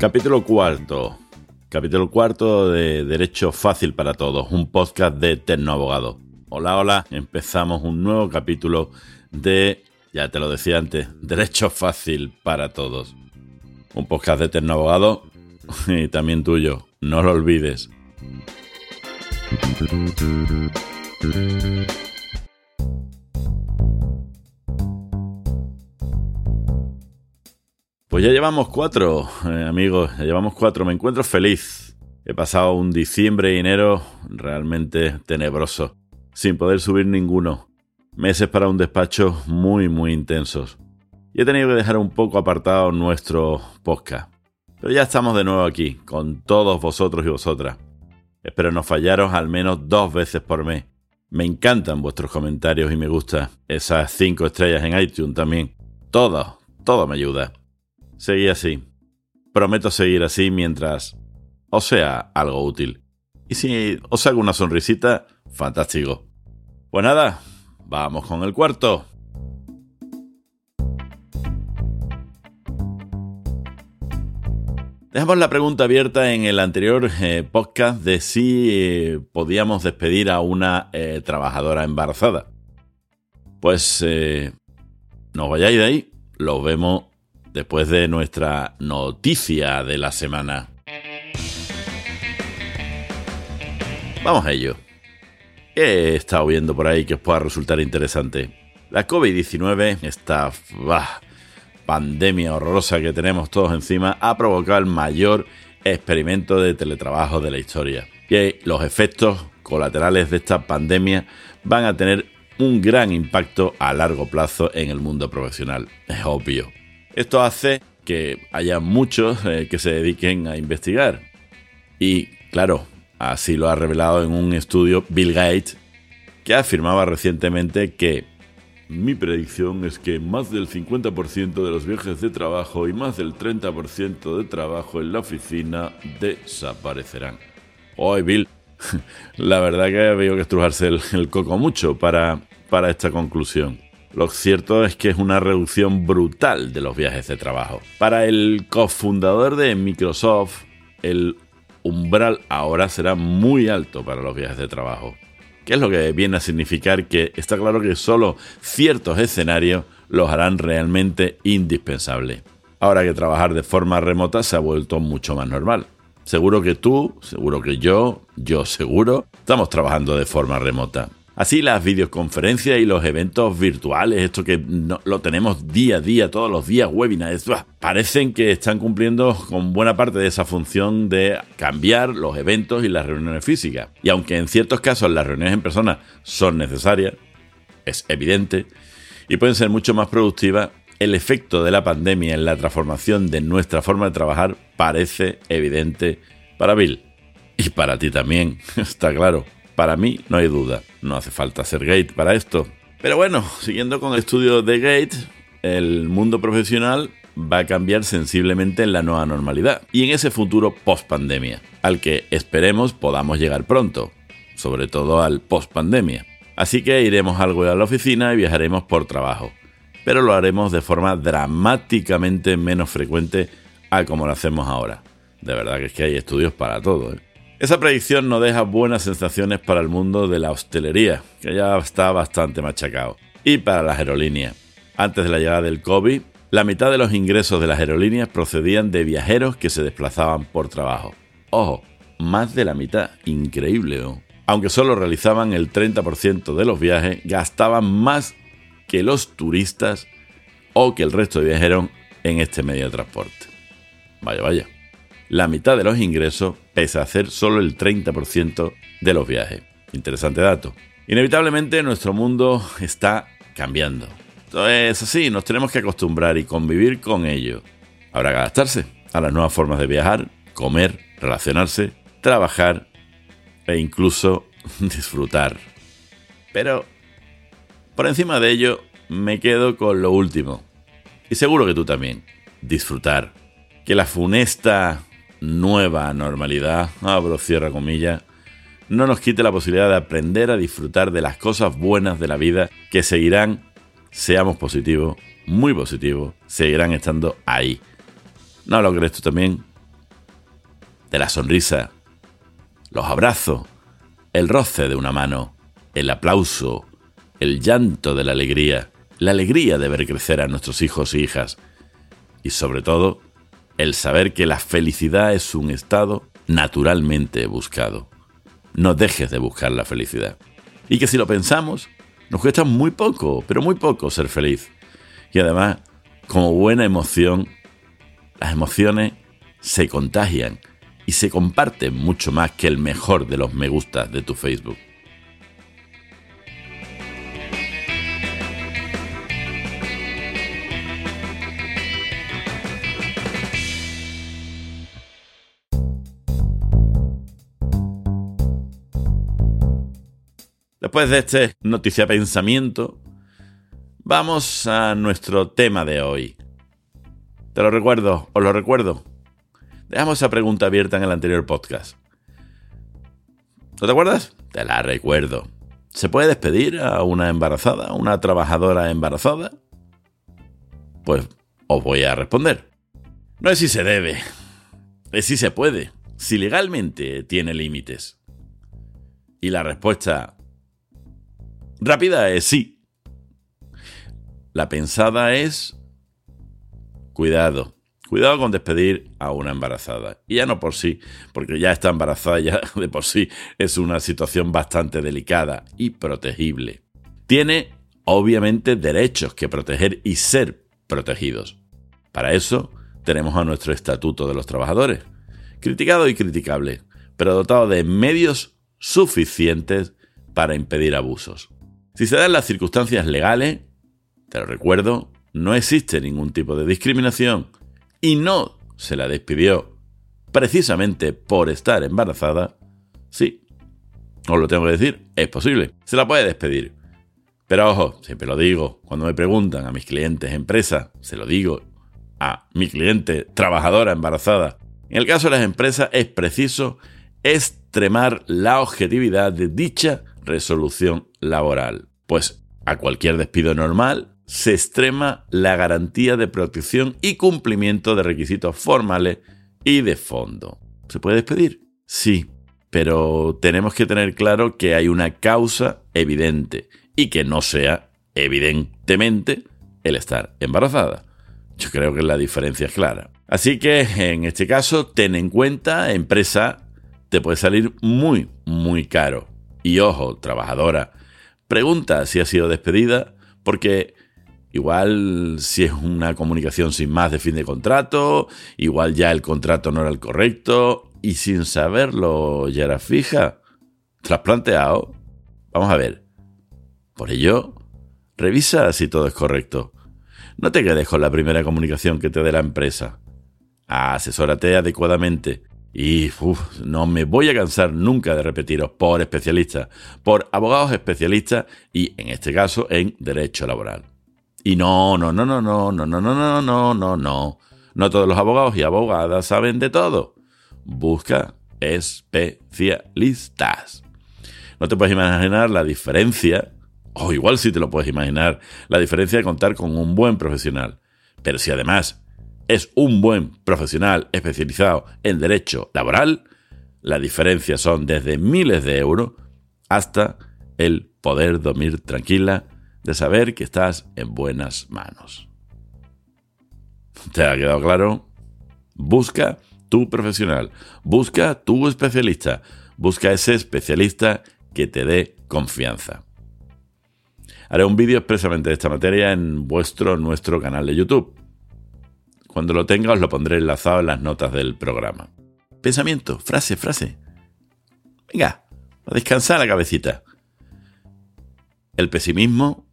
Capítulo cuarto. Capítulo cuarto de Derecho Fácil para Todos, un podcast de Tecnoabogado. Hola, hola, empezamos un nuevo capítulo de, ya te lo decía antes, Derecho Fácil para Todos. Un podcast de Tecnoabogado y también tuyo, no lo olvides. Pues ya llevamos cuatro, eh, amigos, ya llevamos cuatro. Me encuentro feliz. He pasado un diciembre y enero realmente tenebroso, sin poder subir ninguno. Meses para un despacho muy, muy intensos. Y he tenido que dejar un poco apartado nuestro podcast. Pero ya estamos de nuevo aquí, con todos vosotros y vosotras. Espero no fallaros al menos dos veces por mes. Me encantan vuestros comentarios y me gusta. Esas cinco estrellas en iTunes también. Todo, todo me ayuda. Seguí así. Prometo seguir así mientras os sea algo útil. Y si os hago una sonrisita, fantástico. Pues nada, vamos con el cuarto. Dejamos la pregunta abierta en el anterior eh, podcast de si eh, podíamos despedir a una eh, trabajadora embarazada. Pues no vayáis de ahí, lo vemos después de nuestra noticia de la semana. Vamos a ello. He estado viendo por ahí que os pueda resultar interesante. La COVID-19, está pandemia horrorosa que tenemos todos encima ha provocado el mayor experimento de teletrabajo de la historia. Y los efectos colaterales de esta pandemia van a tener un gran impacto a largo plazo en el mundo profesional. Es obvio. Esto hace que haya muchos eh, que se dediquen a investigar. Y claro, así lo ha revelado en un estudio Bill Gates, que afirmaba recientemente que mi predicción es que más del 50% de los viajes de trabajo y más del 30% de trabajo en la oficina desaparecerán. Hoy, Bill, la verdad que habido que estrujarse el, coco mucho para, para esta conclusión. Lo cierto es que es una reducción brutal de los viajes de trabajo. Para el cofundador de Microsoft, el umbral ahora será muy alto para los viajes de trabajo. ¿Qué es lo que viene a significar que está claro que solo ciertos escenarios los harán realmente indispensables. Ahora que trabajar de forma remota se ha vuelto mucho más normal. Seguro que tú, seguro que yo, yo seguro, estamos trabajando de forma remota. Así las videoconferencias y los eventos virtuales, esto que lo tenemos día a día, todos los días, webinars, parecen que están cumpliendo con buena parte de esa función de cambiar los eventos y las reuniones físicas. Y aunque en ciertos casos las reuniones en persona son necesarias, es evidente, y pueden ser mucho más productivas, el efecto de la pandemia en la transformación de nuestra forma de trabajar parece evidente para Bill. Y para ti también, está claro. Para mí no hay duda, no hace falta ser Gate para esto. Pero bueno, siguiendo con el estudio de Gate, el mundo profesional va a cambiar sensiblemente en la nueva normalidad y en ese futuro post pandemia, al que esperemos podamos llegar pronto, sobre todo al post pandemia. Así que iremos algo a la oficina y viajaremos por trabajo, pero lo haremos de forma dramáticamente menos frecuente a como lo hacemos ahora. De verdad que es que hay estudios para todo. ¿eh? Esa predicción no deja buenas sensaciones para el mundo de la hostelería, que ya está bastante machacado, y para las aerolíneas. Antes de la llegada del COVID, la mitad de los ingresos de las aerolíneas procedían de viajeros que se desplazaban por trabajo. Ojo, más de la mitad, increíble. Aunque solo realizaban el 30% de los viajes, gastaban más que los turistas o que el resto de viajeros en este medio de transporte. Vaya, vaya la mitad de los ingresos a hacer solo el 30% de los viajes. Interesante dato. Inevitablemente nuestro mundo está cambiando. Es así, nos tenemos que acostumbrar y convivir con ello. Habrá que adaptarse a las nuevas formas de viajar, comer, relacionarse, trabajar e incluso disfrutar. Pero, por encima de ello, me quedo con lo último. Y seguro que tú también. Disfrutar. Que la funesta nueva normalidad, abro cierra comillas, no nos quite la posibilidad de aprender a disfrutar de las cosas buenas de la vida que seguirán, seamos positivos, muy positivos seguirán estando ahí. ¿No lo crees tú también? De la sonrisa, los abrazos, el roce de una mano, el aplauso, el llanto de la alegría, la alegría de ver crecer a nuestros hijos y hijas, y sobre todo, el saber que la felicidad es un estado naturalmente buscado. No dejes de buscar la felicidad. Y que si lo pensamos, nos cuesta muy poco, pero muy poco ser feliz. Y además, como buena emoción, las emociones se contagian y se comparten mucho más que el mejor de los me gustas de tu Facebook. Después de este noticia pensamiento, vamos a nuestro tema de hoy. Te lo recuerdo, os lo recuerdo. Dejamos esa pregunta abierta en el anterior podcast. ¿No te acuerdas? Te la recuerdo. ¿Se puede despedir a una embarazada, a una trabajadora embarazada? Pues os voy a responder. No es si se debe, es si se puede, si legalmente tiene límites. Y la respuesta Rápida es sí. La pensada es cuidado. Cuidado con despedir a una embarazada. Y ya no por sí, porque ya está embarazada, ya de por sí es una situación bastante delicada y protegible. Tiene, obviamente, derechos que proteger y ser protegidos. Para eso tenemos a nuestro Estatuto de los Trabajadores, criticado y criticable, pero dotado de medios suficientes para impedir abusos. Si se dan las circunstancias legales, te lo recuerdo, no existe ningún tipo de discriminación y no se la despidió precisamente por estar embarazada, sí, os lo tengo que decir, es posible, se la puede despedir. Pero ojo, siempre lo digo, cuando me preguntan a mis clientes empresas, se lo digo a mi cliente trabajadora embarazada. En el caso de las empresas es preciso extremar la objetividad de dicha resolución laboral. Pues a cualquier despido normal se extrema la garantía de protección y cumplimiento de requisitos formales y de fondo. ¿Se puede despedir? Sí, pero tenemos que tener claro que hay una causa evidente y que no sea, evidentemente, el estar embarazada. Yo creo que la diferencia es clara. Así que en este caso, ten en cuenta, empresa, te puede salir muy, muy caro. Y ojo, trabajadora, pregunta si ha sido despedida, porque igual si es una comunicación sin más de fin de contrato, igual ya el contrato no era el correcto, y sin saberlo ya era fija. ¿Te has planteado? Vamos a ver. Por ello, revisa si todo es correcto. No te quedes con la primera comunicación que te dé la empresa. Asesórate adecuadamente y no me voy a cansar nunca de repetiros por especialistas, por abogados especialistas y en este caso en derecho laboral. Y no, no, no, no, no, no, no, no, no, no, no, no. No todos los abogados y abogadas saben de todo. Busca especialistas. No te puedes imaginar la diferencia, o igual sí te lo puedes imaginar, la diferencia de contar con un buen profesional. Pero si además es un buen profesional especializado en derecho laboral, la diferencia son desde miles de euros hasta el poder dormir tranquila de saber que estás en buenas manos. ¿Te ha quedado claro? Busca tu profesional, busca tu especialista, busca ese especialista que te dé confianza. Haré un vídeo expresamente de esta materia en vuestro nuestro canal de YouTube. Cuando lo tenga os lo pondré enlazado en las notas del programa. Pensamiento, frase, frase. Venga, a descansar la cabecita. El pesimismo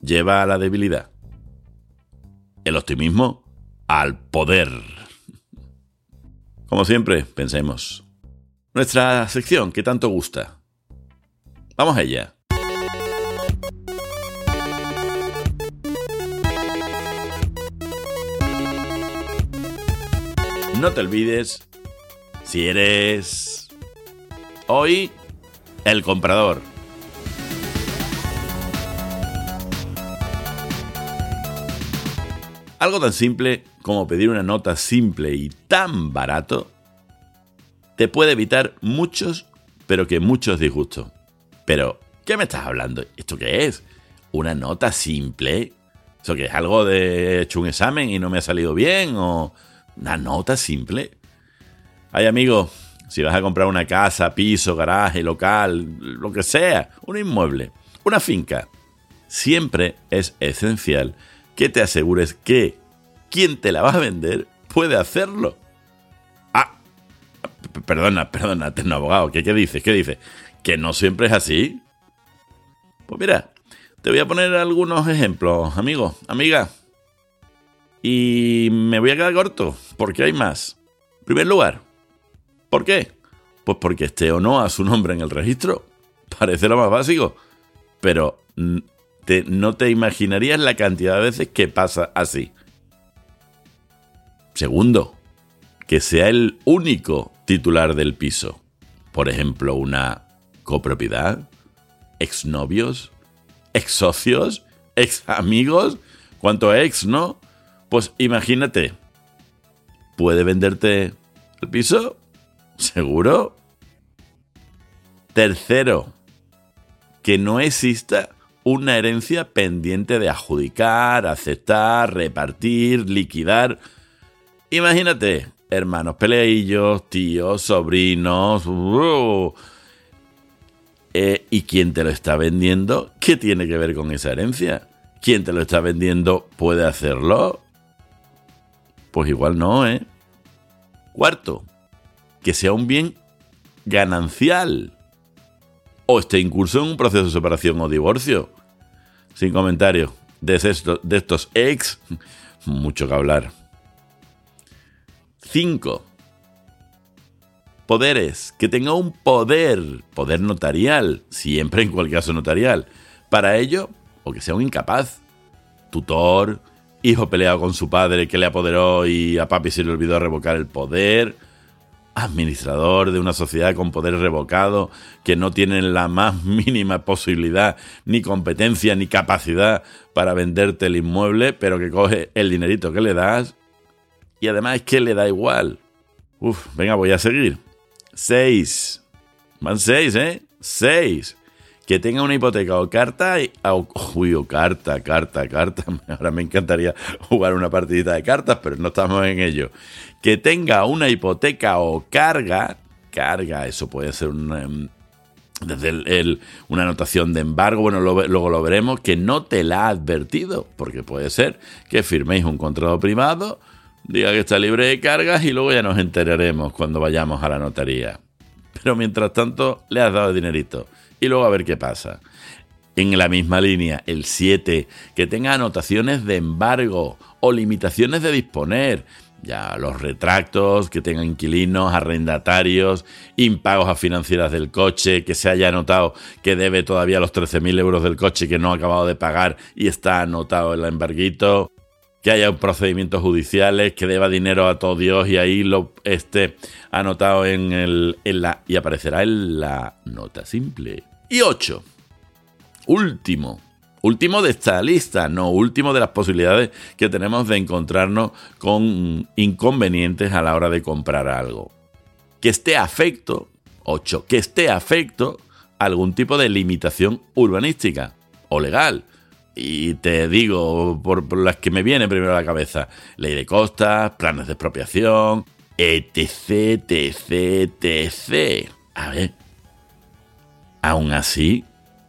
lleva a la debilidad. El optimismo al poder. Como siempre, pensemos. Nuestra sección que tanto gusta. Vamos a ella. No te olvides, si eres hoy el comprador. Algo tan simple como pedir una nota simple y tan barato te puede evitar muchos, pero que muchos disgustos. Pero, ¿qué me estás hablando? ¿Esto qué es? ¿Una nota simple? ¿Eso que es algo de he hecho un examen y no me ha salido bien? ¿O una nota simple? Ay, amigo, si vas a comprar una casa, piso, garaje, local, lo que sea, un inmueble, una finca, siempre es esencial que te asegures que quien te la va a vender puede hacerlo. Ah, perdona, perdona, tengo abogado, ¿qué, ¿qué dices? ¿Qué dices? ¿Que no siempre es así? Pues mira, te voy a poner algunos ejemplos, amigo, amiga. Y me voy a quedar corto, porque hay más. En primer lugar, ¿por qué? Pues porque esté o no a su nombre en el registro. Parece lo más básico. Pero no te imaginarías la cantidad de veces que pasa así. Segundo, que sea el único titular del piso. Por ejemplo, una copropiedad, exnovios, ex socios, ex amigos. ¿Cuánto ex, no? Pues imagínate, ¿puede venderte el piso? ¿Seguro? Tercero, que no exista una herencia pendiente de adjudicar, aceptar, repartir, liquidar. Imagínate, hermanos peleillos, tíos, sobrinos. Uh, eh, ¿Y quién te lo está vendiendo? ¿Qué tiene que ver con esa herencia? ¿Quién te lo está vendiendo puede hacerlo? Pues igual no, ¿eh? Cuarto, que sea un bien ganancial o esté incurso en un proceso de separación o divorcio. Sin comentarios. De, de estos ex, mucho que hablar. 5. Poderes. Que tenga un poder, poder notarial, siempre en cualquier caso notarial. Para ello, o que sea un incapaz. Tutor, hijo peleado con su padre que le apoderó y a papi se le olvidó revocar el poder administrador de una sociedad con poder revocado, que no tienen la más mínima posibilidad, ni competencia, ni capacidad para venderte el inmueble, pero que coge el dinerito que le das y además es que le da igual. Uf, venga, voy a seguir. Seis. Van seis, ¿eh? Seis que tenga una hipoteca o carta, uy, o carta, carta, carta, ahora me encantaría jugar una partidita de cartas, pero no estamos en ello, que tenga una hipoteca o carga, carga, eso puede ser em, desde el, una anotación de embargo, bueno, luego lo veremos, que no te la ha advertido, porque puede ser que firméis un contrato privado, diga que está libre de cargas y luego ya nos enteraremos cuando vayamos a la notaría. Pero mientras tanto, le has dado dinerito y luego a ver qué pasa. En la misma línea, el 7, que tenga anotaciones de embargo o limitaciones de disponer. Ya los retractos, que tenga inquilinos, arrendatarios, impagos a financieras del coche, que se haya anotado que debe todavía los 13.000 euros del coche que no ha acabado de pagar y está anotado el embarguito que haya procedimientos judiciales, que deba dinero a todo Dios y ahí lo esté anotado en, el, en la y aparecerá en la nota simple. Y 8. Último. Último de esta lista, no, último de las posibilidades que tenemos de encontrarnos con inconvenientes a la hora de comprar algo. Que esté afecto, 8, que esté afecto a algún tipo de limitación urbanística o legal. Y te digo, por, por, las que me viene primero a la cabeza, ley de costas, planes de expropiación, etc, etc, etc. A ver, Aún así,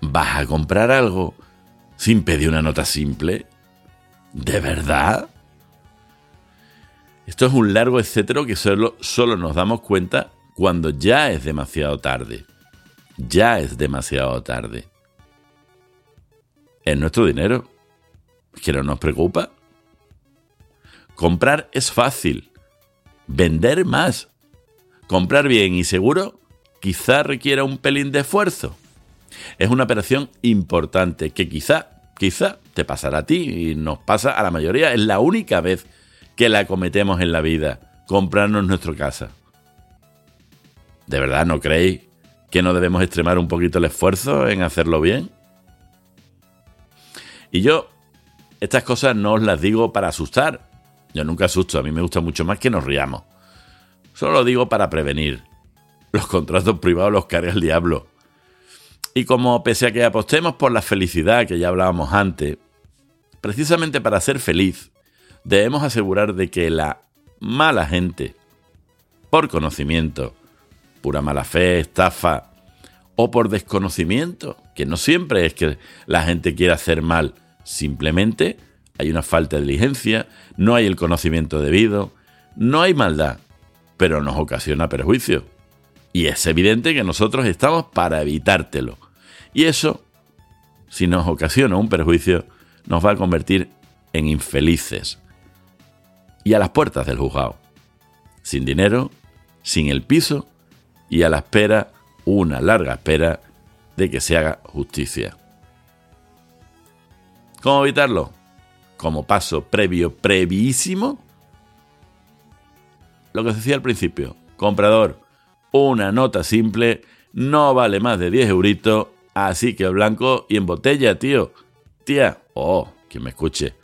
¿vas a comprar algo sin pedir una nota simple? ¿De verdad? Esto es un largo etcétera que solo, solo nos damos cuenta cuando ya es demasiado tarde. Ya es demasiado tarde. Es nuestro dinero. ¿Que no nos preocupa? Comprar es fácil. Vender más. Comprar bien y seguro quizá requiera un pelín de esfuerzo. Es una operación importante que quizá, quizá te pasará a ti y nos pasa a la mayoría. Es la única vez que la cometemos en la vida, comprarnos nuestra casa. ¿De verdad no creéis que no debemos extremar un poquito el esfuerzo en hacerlo bien? Y yo estas cosas no os las digo para asustar. Yo nunca asusto, a mí me gusta mucho más que nos riamos. Solo lo digo para prevenir. Los contratos privados los carga el diablo. Y como pese a que apostemos por la felicidad que ya hablábamos antes, precisamente para ser feliz, debemos asegurar de que la mala gente, por conocimiento, pura mala fe, estafa, o por desconocimiento, que no siempre es que la gente quiera hacer mal, simplemente hay una falta de diligencia, no hay el conocimiento debido, no hay maldad, pero nos ocasiona perjuicio. Y es evidente que nosotros estamos para evitártelo. Y eso, si nos ocasiona un perjuicio, nos va a convertir en infelices. Y a las puertas del juzgado. Sin dinero, sin el piso y a la espera, una larga espera, de que se haga justicia. ¿Cómo evitarlo? Como paso previo, prevísimo. Lo que os decía al principio, comprador, una nota simple no vale más de 10 euritos Así que blanco y en botella, tío. Tía, oh, que me escuche.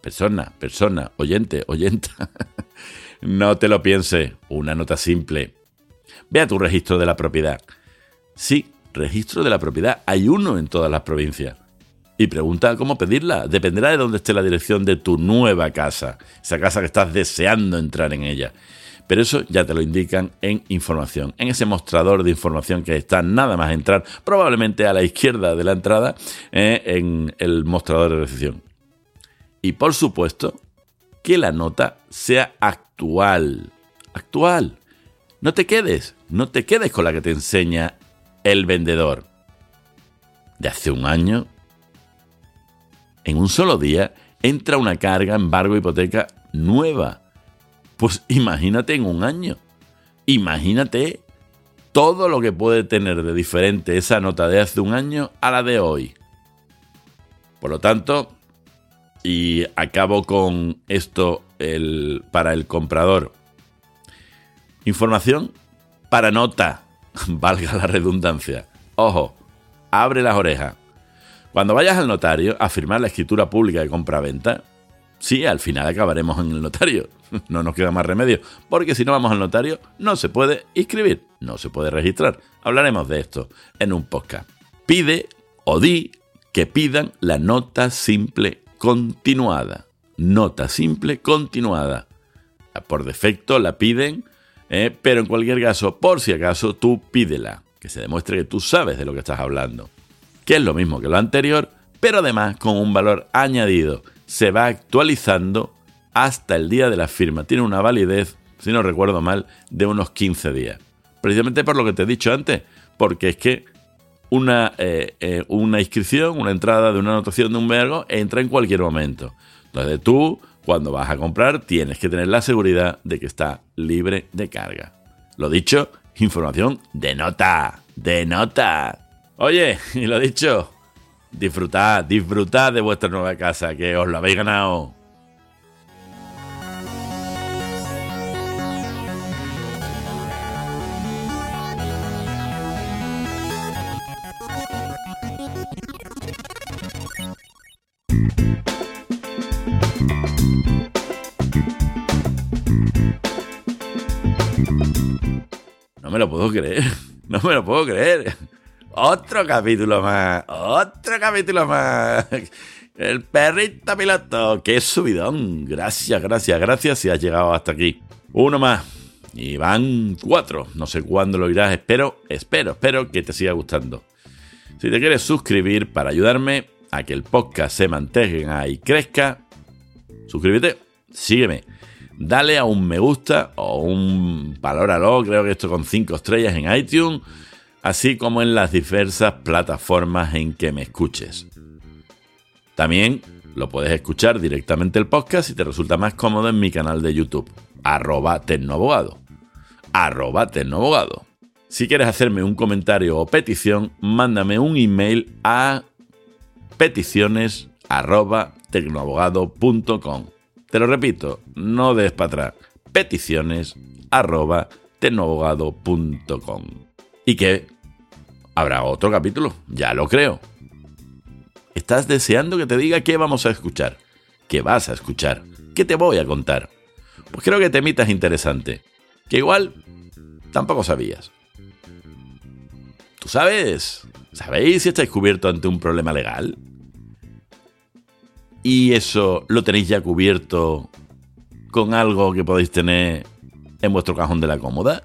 Persona, persona, oyente, oyenta. no te lo piense. Una nota simple. Ve a tu registro de la propiedad. Sí, registro de la propiedad. Hay uno en todas las provincias. Y pregunta cómo pedirla. Dependerá de dónde esté la dirección de tu nueva casa. Esa casa que estás deseando entrar en ella. Pero eso ya te lo indican en información, en ese mostrador de información que está nada más entrar, probablemente a la izquierda de la entrada, eh, en el mostrador de recepción. Y por supuesto, que la nota sea actual. Actual. No te quedes, no te quedes con la que te enseña el vendedor. De hace un año, en un solo día, entra una carga, embargo, hipoteca nueva pues imagínate en un año. Imagínate todo lo que puede tener de diferente esa nota de hace un año a la de hoy. Por lo tanto, y acabo con esto el, para el comprador. Información para nota, valga la redundancia. Ojo, abre las orejas. Cuando vayas al notario a firmar la escritura pública de compra-venta, sí, al final acabaremos en el notario. No nos queda más remedio, porque si no vamos al notario, no se puede inscribir, no se puede registrar. Hablaremos de esto en un podcast. Pide o di que pidan la nota simple continuada. Nota simple continuada. Por defecto la piden, eh, pero en cualquier caso, por si acaso, tú pídela. Que se demuestre que tú sabes de lo que estás hablando. Que es lo mismo que lo anterior, pero además con un valor añadido se va actualizando hasta el día de la firma. Tiene una validez, si no recuerdo mal, de unos 15 días. Precisamente por lo que te he dicho antes, porque es que una, eh, eh, una inscripción, una entrada de una anotación de un verbo entra en cualquier momento. Entonces tú, cuando vas a comprar, tienes que tener la seguridad de que está libre de carga. Lo dicho, información de nota, de nota. Oye, y lo dicho, Disfrutad, disfrutad de vuestra nueva casa, que os la habéis ganado. No me lo puedo creer, no me lo puedo creer. Otro capítulo más. Otro capítulo más. El perrito piloto. Qué subidón. Gracias, gracias, gracias si has llegado hasta aquí. Uno más. Y van cuatro. No sé cuándo lo irás. Espero, espero, espero que te siga gustando. Si te quieres suscribir para ayudarme a que el podcast se mantenga y crezca, suscríbete, sígueme. Dale a un me gusta o un valóralo, creo que esto con cinco estrellas en iTunes así como en las diversas plataformas en que me escuches. También lo puedes escuchar directamente el podcast si te resulta más cómodo en mi canal de YouTube, arroba tecnoabogado. Arroba tecnoabogado. Si quieres hacerme un comentario o petición, mándame un email a peticiones arroba. Te lo repito, no des para atrás. Peticiones arroba tecnoabogado.com. Y que Habrá otro capítulo, ya lo creo. ¿Estás deseando que te diga qué vamos a escuchar? ¿Qué vas a escuchar? ¿Qué te voy a contar? Pues creo que es interesante, que igual tampoco sabías. ¿Tú sabes? ¿Sabéis si estáis cubierto ante un problema legal? ¿Y eso lo tenéis ya cubierto con algo que podéis tener en vuestro cajón de la cómoda?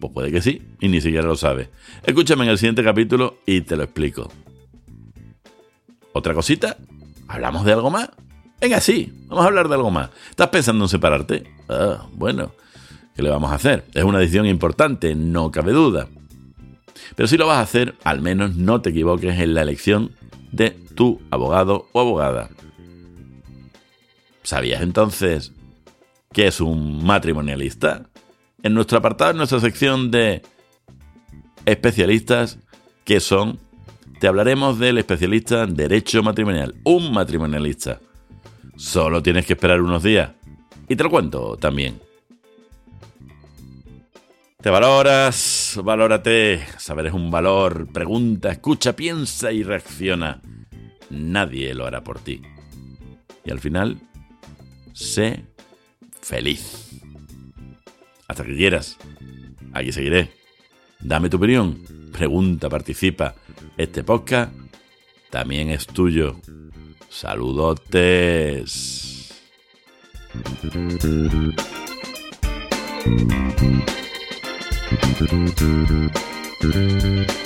Pues puede que sí, y ni siquiera lo sabes. Escúchame en el siguiente capítulo y te lo explico. ¿Otra cosita? ¿Hablamos de algo más? Venga, sí, vamos a hablar de algo más. ¿Estás pensando en separarte? Ah, bueno, ¿qué le vamos a hacer? Es una decisión importante, no cabe duda. Pero si lo vas a hacer, al menos no te equivoques en la elección de tu abogado o abogada. ¿Sabías entonces que es un matrimonialista? En nuestro apartado, en nuestra sección de especialistas, que son, te hablaremos del especialista en Derecho Matrimonial, un matrimonialista. Solo tienes que esperar unos días. Y te lo cuento también. Te valoras, valórate. Saber es un valor. Pregunta, escucha, piensa y reacciona. Nadie lo hará por ti. Y al final, sé feliz. Hasta que quieras. Aquí seguiré. Dame tu opinión. Pregunta, participa. Este podcast también es tuyo. Saludotes. Thank.